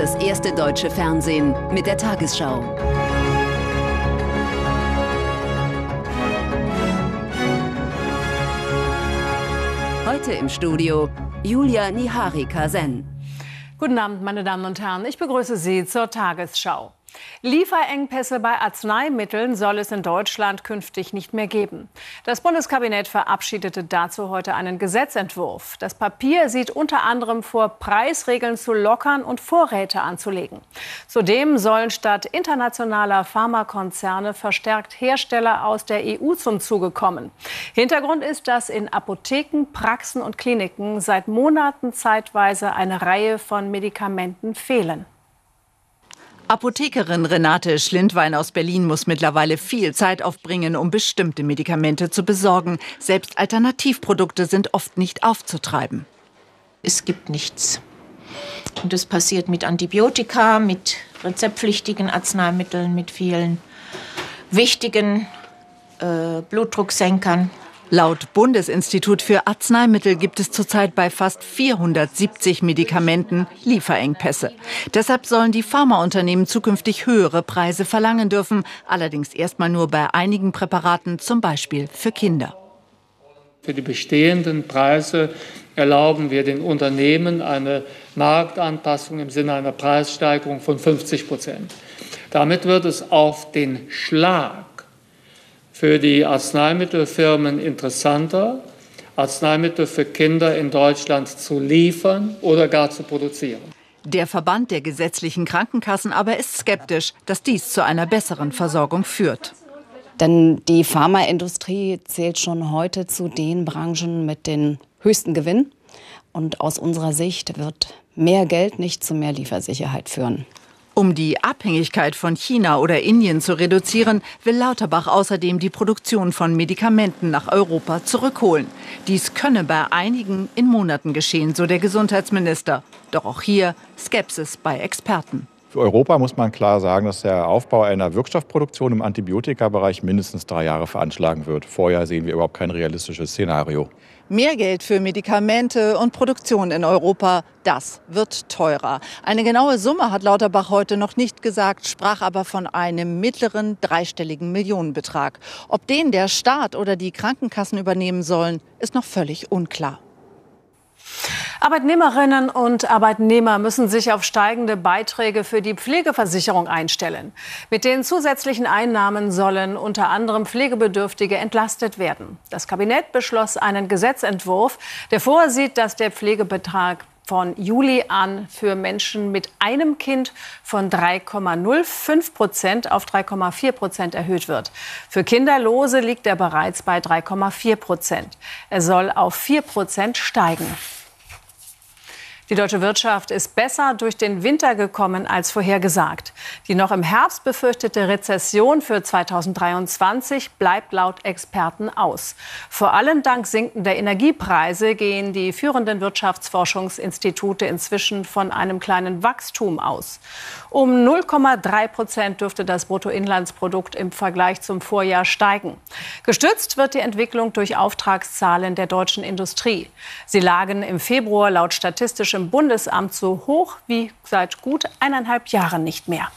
das erste deutsche Fernsehen mit der Tagesschau. Heute im Studio Julia Niharika-Sen. Guten Abend, meine Damen und Herren. Ich begrüße Sie zur Tagesschau. Lieferengpässe bei Arzneimitteln soll es in Deutschland künftig nicht mehr geben. Das Bundeskabinett verabschiedete dazu heute einen Gesetzentwurf. Das Papier sieht unter anderem vor, Preisregeln zu lockern und Vorräte anzulegen. Zudem sollen statt internationaler Pharmakonzerne verstärkt Hersteller aus der EU zum Zuge kommen. Hintergrund ist, dass in Apotheken, Praxen und Kliniken seit Monaten zeitweise eine Reihe von Medikamenten fehlen. Apothekerin Renate Schlindwein aus Berlin muss mittlerweile viel Zeit aufbringen, um bestimmte Medikamente zu besorgen. Selbst Alternativprodukte sind oft nicht aufzutreiben. Es gibt nichts. Und das passiert mit Antibiotika, mit rezeptpflichtigen Arzneimitteln, mit vielen wichtigen äh, Blutdrucksenkern. Laut Bundesinstitut für Arzneimittel gibt es zurzeit bei fast 470 Medikamenten Lieferengpässe. Deshalb sollen die Pharmaunternehmen zukünftig höhere Preise verlangen dürfen, allerdings erstmal nur bei einigen Präparaten, zum Beispiel für Kinder. Für die bestehenden Preise erlauben wir den Unternehmen eine Marktanpassung im Sinne einer Preissteigerung von 50 Prozent. Damit wird es auf den Schlag für die Arzneimittelfirmen interessanter, Arzneimittel für Kinder in Deutschland zu liefern oder gar zu produzieren. Der Verband der gesetzlichen Krankenkassen aber ist skeptisch, dass dies zu einer besseren Versorgung führt. Denn die Pharmaindustrie zählt schon heute zu den Branchen mit den höchsten Gewinnen. Und aus unserer Sicht wird mehr Geld nicht zu mehr Liefersicherheit führen. Um die Abhängigkeit von China oder Indien zu reduzieren, will Lauterbach außerdem die Produktion von Medikamenten nach Europa zurückholen. Dies könne bei einigen in Monaten geschehen, so der Gesundheitsminister. Doch auch hier Skepsis bei Experten. Für Europa muss man klar sagen, dass der Aufbau einer Wirkstoffproduktion im Antibiotikabereich mindestens drei Jahre veranschlagen wird. Vorher sehen wir überhaupt kein realistisches Szenario. Mehr Geld für Medikamente und Produktion in Europa, das wird teurer. Eine genaue Summe hat Lauterbach heute noch nicht gesagt, sprach aber von einem mittleren dreistelligen Millionenbetrag. Ob den der Staat oder die Krankenkassen übernehmen sollen, ist noch völlig unklar. Arbeitnehmerinnen und Arbeitnehmer müssen sich auf steigende Beiträge für die Pflegeversicherung einstellen. Mit den zusätzlichen Einnahmen sollen unter anderem Pflegebedürftige entlastet werden. Das Kabinett beschloss einen Gesetzentwurf, der vorsieht, dass der Pflegebetrag von Juli an für Menschen mit einem Kind von 3,05 Prozent auf 3,4 Prozent erhöht wird. Für Kinderlose liegt er bereits bei 3,4 Prozent. Er soll auf 4 Prozent steigen. Die deutsche Wirtschaft ist besser durch den Winter gekommen als vorhergesagt. Die noch im Herbst befürchtete Rezession für 2023 bleibt laut Experten aus. Vor allem dank sinkender Energiepreise gehen die führenden Wirtschaftsforschungsinstitute inzwischen von einem kleinen Wachstum aus. Um 0,3 Prozent dürfte das Bruttoinlandsprodukt im Vergleich zum Vorjahr steigen. Gestützt wird die Entwicklung durch Auftragszahlen der deutschen Industrie. Sie lagen im Februar laut statistischem im Bundesamt so hoch wie seit gut eineinhalb Jahren nicht mehr.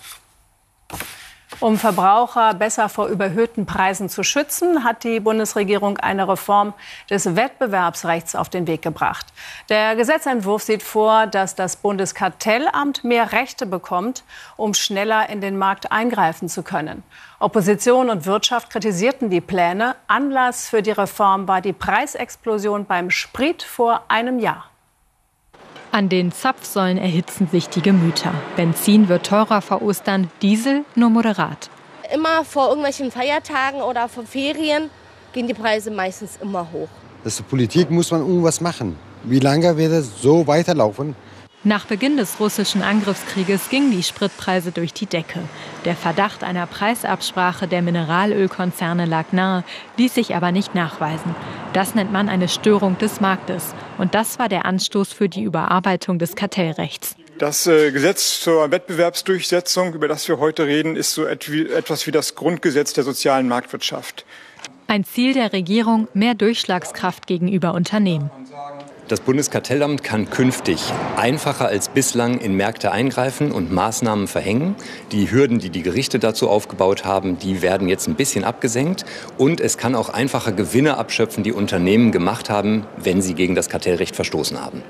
Um Verbraucher besser vor überhöhten Preisen zu schützen, hat die Bundesregierung eine Reform des Wettbewerbsrechts auf den Weg gebracht. Der Gesetzentwurf sieht vor, dass das Bundeskartellamt mehr Rechte bekommt, um schneller in den Markt eingreifen zu können. Opposition und Wirtschaft kritisierten die Pläne. Anlass für die Reform war die Preisexplosion beim Sprit vor einem Jahr. An den Zapfsäulen erhitzen sich die Gemüter. Benzin wird teurer vor Ostern, Diesel nur moderat. Immer vor irgendwelchen Feiertagen oder vor Ferien gehen die Preise meistens immer hoch. Das ist Politik muss man irgendwas machen. Wie lange wird es so weiterlaufen? Nach Beginn des russischen Angriffskrieges gingen die Spritpreise durch die Decke. Der Verdacht einer Preisabsprache der Mineralölkonzerne lag nahe, ließ sich aber nicht nachweisen. Das nennt man eine Störung des Marktes. Und das war der Anstoß für die Überarbeitung des Kartellrechts. Das äh, Gesetz zur Wettbewerbsdurchsetzung, über das wir heute reden, ist so etwas wie das Grundgesetz der sozialen Marktwirtschaft. Ein Ziel der Regierung, mehr Durchschlagskraft gegenüber Unternehmen. Das Bundeskartellamt kann künftig einfacher als bislang in Märkte eingreifen und Maßnahmen verhängen. Die Hürden, die die Gerichte dazu aufgebaut haben, die werden jetzt ein bisschen abgesenkt. Und es kann auch einfacher Gewinne abschöpfen, die Unternehmen gemacht haben, wenn sie gegen das Kartellrecht verstoßen haben.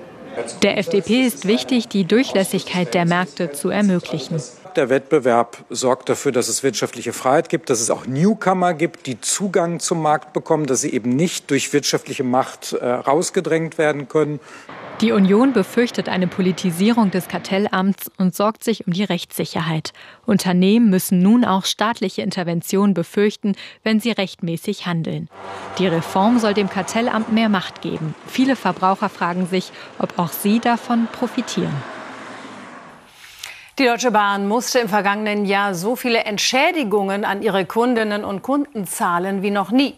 Der FDP ist wichtig, die Durchlässigkeit der Märkte zu ermöglichen. Der Wettbewerb sorgt dafür, dass es wirtschaftliche Freiheit gibt, dass es auch Newcomer gibt, die Zugang zum Markt bekommen, dass sie eben nicht durch wirtschaftliche Macht äh, rausgedrängt werden können. Die Union befürchtet eine Politisierung des Kartellamts und sorgt sich um die Rechtssicherheit. Unternehmen müssen nun auch staatliche Interventionen befürchten, wenn sie rechtmäßig handeln. Die Reform soll dem Kartellamt mehr Macht geben. Viele Verbraucher fragen sich, ob auch sie davon profitieren. Die Deutsche Bahn musste im vergangenen Jahr so viele Entschädigungen an ihre Kundinnen und Kunden zahlen wie noch nie.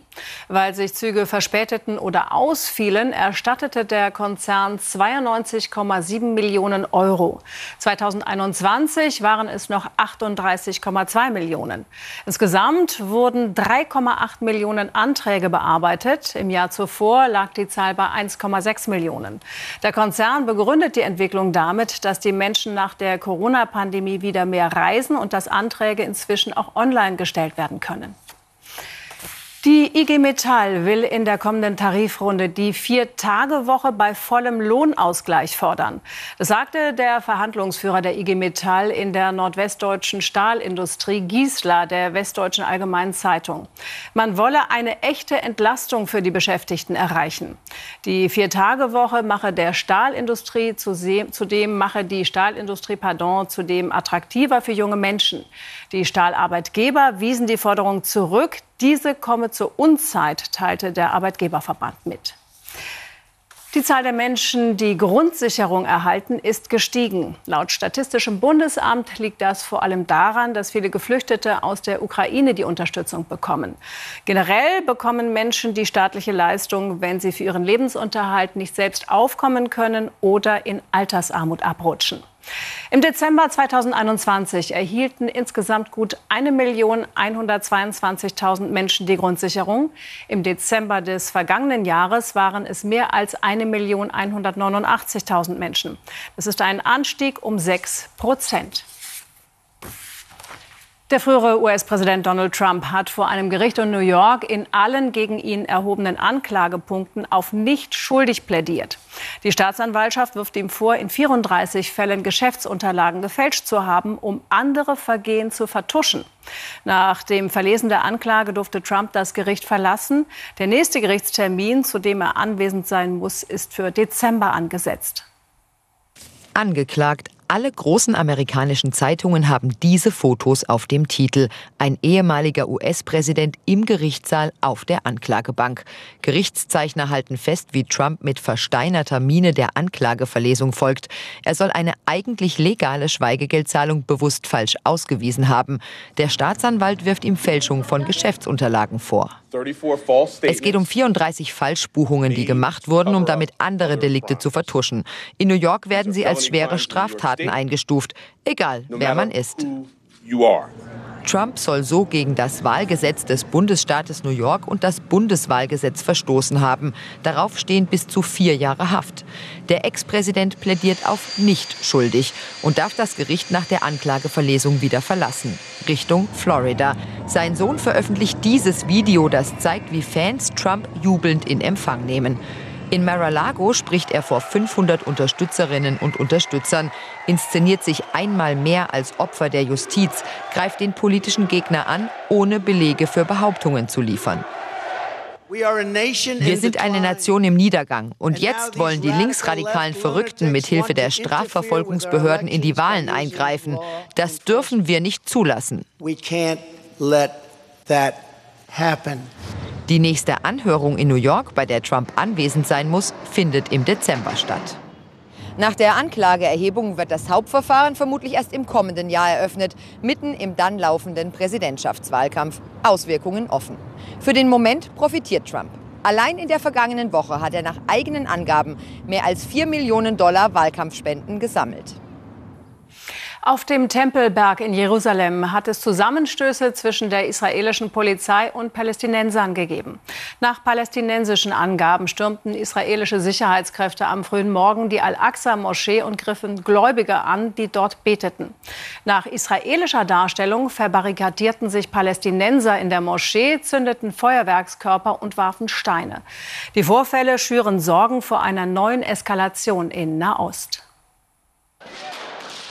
Weil sich Züge verspäteten oder ausfielen, erstattete der Konzern 92,7 Millionen Euro. 2021 waren es noch 38,2 Millionen. Insgesamt wurden 3,8 Millionen Anträge bearbeitet. Im Jahr zuvor lag die Zahl bei 1,6 Millionen. Der Konzern begründet die Entwicklung damit, dass die Menschen nach der Corona-Pandemie wieder mehr reisen und dass Anträge inzwischen auch online gestellt werden können. Die IG Metall will in der kommenden Tarifrunde die Vier-Tage-Woche bei vollem Lohnausgleich fordern. Das sagte der Verhandlungsführer der IG Metall in der nordwestdeutschen Stahlindustrie Giesler der Westdeutschen Allgemeinen Zeitung. Man wolle eine echte Entlastung für die Beschäftigten erreichen. Die Vier-Tage-Woche mache der Stahlindustrie zudem mache die Stahlindustrie pardon, zudem attraktiver für junge Menschen. Die Stahlarbeitgeber wiesen die Forderung zurück. Diese komme zur Unzeit, teilte der Arbeitgeberverband mit. Die Zahl der Menschen, die Grundsicherung erhalten, ist gestiegen. Laut Statistischem Bundesamt liegt das vor allem daran, dass viele Geflüchtete aus der Ukraine die Unterstützung bekommen. Generell bekommen Menschen die staatliche Leistung, wenn sie für ihren Lebensunterhalt nicht selbst aufkommen können oder in Altersarmut abrutschen. Im Dezember 2021 erhielten insgesamt gut 1.122.000 Menschen die Grundsicherung. Im Dezember des vergangenen Jahres waren es mehr als 1.189.000 Menschen. Das ist ein Anstieg um 6 Prozent. Der frühere US-Präsident Donald Trump hat vor einem Gericht in New York in allen gegen ihn erhobenen Anklagepunkten auf nicht schuldig plädiert. Die Staatsanwaltschaft wirft ihm vor, in 34 Fällen Geschäftsunterlagen gefälscht zu haben, um andere Vergehen zu vertuschen. Nach dem Verlesen der Anklage durfte Trump das Gericht verlassen. Der nächste Gerichtstermin, zu dem er anwesend sein muss, ist für Dezember angesetzt. Angeklagt alle großen amerikanischen Zeitungen haben diese Fotos auf dem Titel. Ein ehemaliger US-Präsident im Gerichtssaal auf der Anklagebank. Gerichtszeichner halten fest, wie Trump mit versteinerter Miene der Anklageverlesung folgt. Er soll eine eigentlich legale Schweigegeldzahlung bewusst falsch ausgewiesen haben. Der Staatsanwalt wirft ihm Fälschung von Geschäftsunterlagen vor. Es geht um 34 Falschbuchungen, die gemacht wurden, um damit andere Delikte zu vertuschen. In New York werden sie als schwere Straftaten eingestuft, egal wer man ist. Trump soll so gegen das Wahlgesetz des Bundesstaates New York und das Bundeswahlgesetz verstoßen haben. Darauf stehen bis zu vier Jahre Haft. Der Ex-Präsident plädiert auf nicht schuldig und darf das Gericht nach der Anklageverlesung wieder verlassen. Richtung Florida. Sein Sohn veröffentlicht dieses Video, das zeigt, wie Fans Trump jubelnd in Empfang nehmen. In Mar-a-Lago spricht er vor 500 Unterstützerinnen und Unterstützern, inszeniert sich einmal mehr als Opfer der Justiz, greift den politischen Gegner an, ohne Belege für Behauptungen zu liefern. Wir sind eine Nation im Niedergang und jetzt wollen die linksradikalen Verrückten mit Hilfe der Strafverfolgungsbehörden in die Wahlen eingreifen. Das dürfen wir nicht zulassen. Die nächste Anhörung in New York, bei der Trump anwesend sein muss, findet im Dezember statt. Nach der Anklageerhebung wird das Hauptverfahren vermutlich erst im kommenden Jahr eröffnet, mitten im dann laufenden Präsidentschaftswahlkampf. Auswirkungen offen. Für den Moment profitiert Trump. Allein in der vergangenen Woche hat er nach eigenen Angaben mehr als 4 Millionen Dollar Wahlkampfspenden gesammelt. Auf dem Tempelberg in Jerusalem hat es Zusammenstöße zwischen der israelischen Polizei und Palästinensern gegeben. Nach palästinensischen Angaben stürmten israelische Sicherheitskräfte am frühen Morgen die Al-Aqsa-Moschee und griffen Gläubige an, die dort beteten. Nach israelischer Darstellung verbarrikadierten sich Palästinenser in der Moschee, zündeten Feuerwerkskörper und warfen Steine. Die Vorfälle schüren Sorgen vor einer neuen Eskalation in Nahost.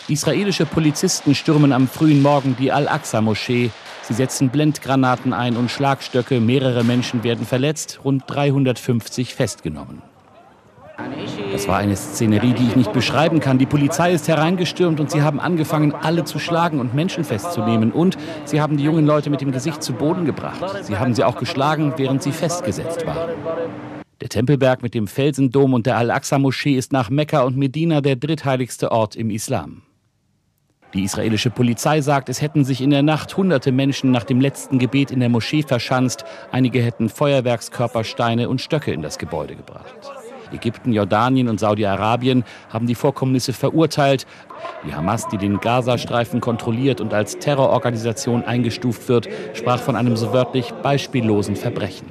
Israelische Polizisten stürmen am frühen Morgen die Al-Aqsa-Moschee. Sie setzen Blendgranaten ein und Schlagstöcke. Mehrere Menschen werden verletzt, rund 350 festgenommen. Das war eine Szenerie, die ich nicht beschreiben kann. Die Polizei ist hereingestürmt und sie haben angefangen, alle zu schlagen und Menschen festzunehmen. Und sie haben die jungen Leute mit dem Gesicht zu Boden gebracht. Sie haben sie auch geschlagen, während sie festgesetzt waren. Der Tempelberg mit dem Felsendom und der Al-Aqsa-Moschee ist nach Mekka und Medina der drittheiligste Ort im Islam. Die israelische Polizei sagt, es hätten sich in der Nacht hunderte Menschen nach dem letzten Gebet in der Moschee verschanzt. Einige hätten Feuerwerkskörpersteine und Stöcke in das Gebäude gebracht. Ägypten, Jordanien und Saudi-Arabien haben die Vorkommnisse verurteilt. Die Hamas, die den Gazastreifen kontrolliert und als Terrororganisation eingestuft wird, sprach von einem so wörtlich beispiellosen Verbrechen.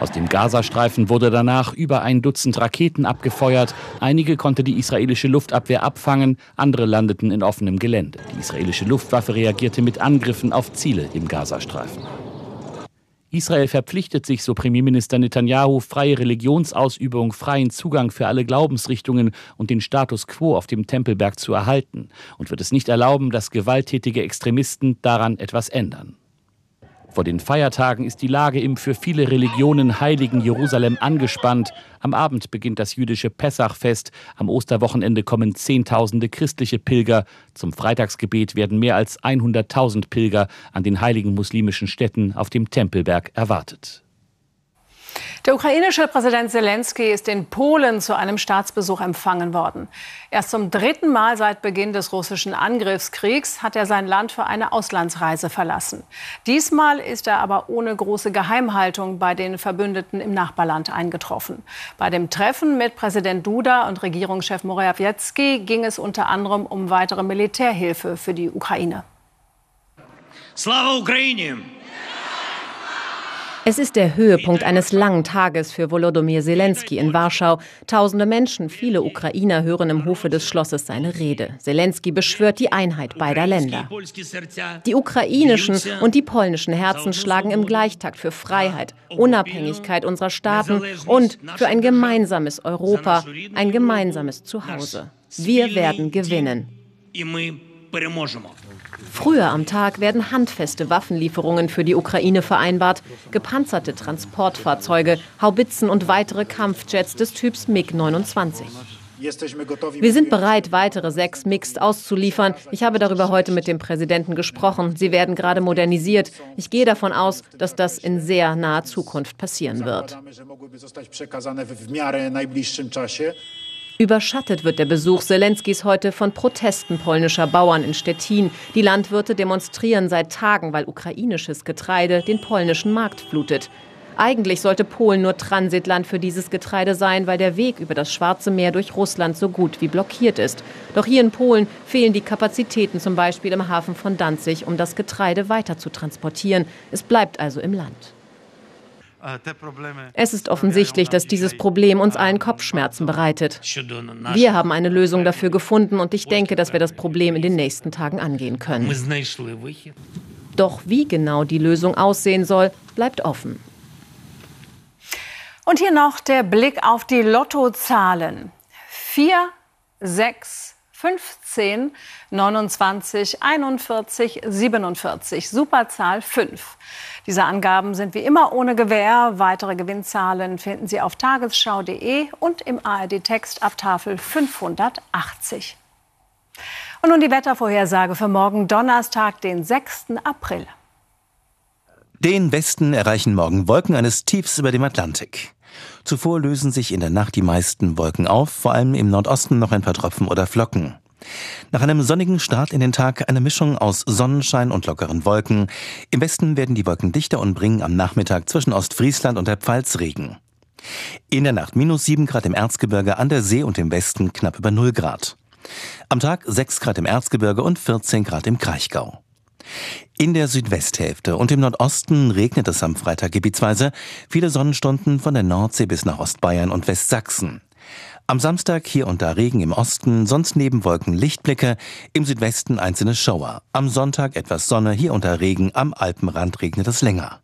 Aus dem Gazastreifen wurde danach über ein Dutzend Raketen abgefeuert. Einige konnte die israelische Luftabwehr abfangen, andere landeten in offenem Gelände. Die israelische Luftwaffe reagierte mit Angriffen auf Ziele im Gazastreifen. Israel verpflichtet sich, so Premierminister Netanyahu, freie Religionsausübung, freien Zugang für alle Glaubensrichtungen und den Status quo auf dem Tempelberg zu erhalten und wird es nicht erlauben, dass gewalttätige Extremisten daran etwas ändern. Vor den Feiertagen ist die Lage im für viele Religionen heiligen Jerusalem angespannt. Am Abend beginnt das jüdische Pessachfest. Am Osterwochenende kommen Zehntausende christliche Pilger. Zum Freitagsgebet werden mehr als 100.000 Pilger an den heiligen muslimischen Städten auf dem Tempelberg erwartet. Der ukrainische Präsident Zelensky ist in Polen zu einem Staatsbesuch empfangen worden. Erst zum dritten Mal seit Beginn des russischen Angriffskriegs hat er sein Land für eine Auslandsreise verlassen. Diesmal ist er aber ohne große Geheimhaltung bei den Verbündeten im Nachbarland eingetroffen. Bei dem Treffen mit Präsident Duda und Regierungschef Morawiecki ging es unter anderem um weitere Militärhilfe für die Ukraine. Slava Ukraine! Es ist der Höhepunkt eines langen Tages für Volodymyr Zelensky in Warschau. Tausende Menschen, viele Ukrainer hören im Hofe des Schlosses seine Rede. Zelensky beschwört die Einheit beider Länder. Die ukrainischen und die polnischen Herzen schlagen im Gleichtakt für Freiheit, Unabhängigkeit unserer Staaten und für ein gemeinsames Europa, ein gemeinsames Zuhause. Wir werden gewinnen. Früher am Tag werden handfeste Waffenlieferungen für die Ukraine vereinbart, gepanzerte Transportfahrzeuge, Haubitzen und weitere Kampfjets des Typs MiG-29. Wir sind bereit, weitere sechs MiGs auszuliefern. Ich habe darüber heute mit dem Präsidenten gesprochen. Sie werden gerade modernisiert. Ich gehe davon aus, dass das in sehr naher Zukunft passieren wird. Überschattet wird der Besuch Zelenskis heute von Protesten polnischer Bauern in Stettin. Die Landwirte demonstrieren seit Tagen, weil ukrainisches Getreide den polnischen Markt flutet. Eigentlich sollte Polen nur Transitland für dieses Getreide sein, weil der Weg über das Schwarze Meer durch Russland so gut wie blockiert ist. Doch hier in Polen fehlen die Kapazitäten, zum Beispiel im Hafen von Danzig, um das Getreide weiter zu transportieren. Es bleibt also im Land. Es ist offensichtlich, dass dieses Problem uns allen Kopfschmerzen bereitet. Wir haben eine Lösung dafür gefunden und ich denke, dass wir das Problem in den nächsten Tagen angehen können. Doch wie genau die Lösung aussehen soll, bleibt offen. Und hier noch der Blick auf die Lottozahlen. 4, 6, 15, 29, 41, 47. Superzahl 5. Diese Angaben sind wie immer ohne Gewähr. Weitere Gewinnzahlen finden Sie auf tagesschau.de und im ARD-Text ab Tafel 580. Und nun die Wettervorhersage für morgen Donnerstag, den 6. April. Den Westen erreichen morgen Wolken eines Tiefs über dem Atlantik. Zuvor lösen sich in der Nacht die meisten Wolken auf, vor allem im Nordosten noch ein paar Tropfen oder Flocken. Nach einem sonnigen Start in den Tag eine Mischung aus Sonnenschein und lockeren Wolken. Im Westen werden die Wolken dichter und bringen am Nachmittag zwischen Ostfriesland und der Pfalz Regen. In der Nacht minus 7 Grad im Erzgebirge, an der See und im Westen knapp über 0 Grad. Am Tag 6 Grad im Erzgebirge und 14 Grad im Kraichgau. In der Südwesthälfte und im Nordosten regnet es am Freitag gebietsweise. Viele Sonnenstunden von der Nordsee bis nach Ostbayern und Westsachsen. Am Samstag hier und da Regen im Osten, sonst neben Wolken Lichtblicke, im Südwesten einzelne Schauer. Am Sonntag etwas Sonne, hier und da Regen, am Alpenrand regnet es länger.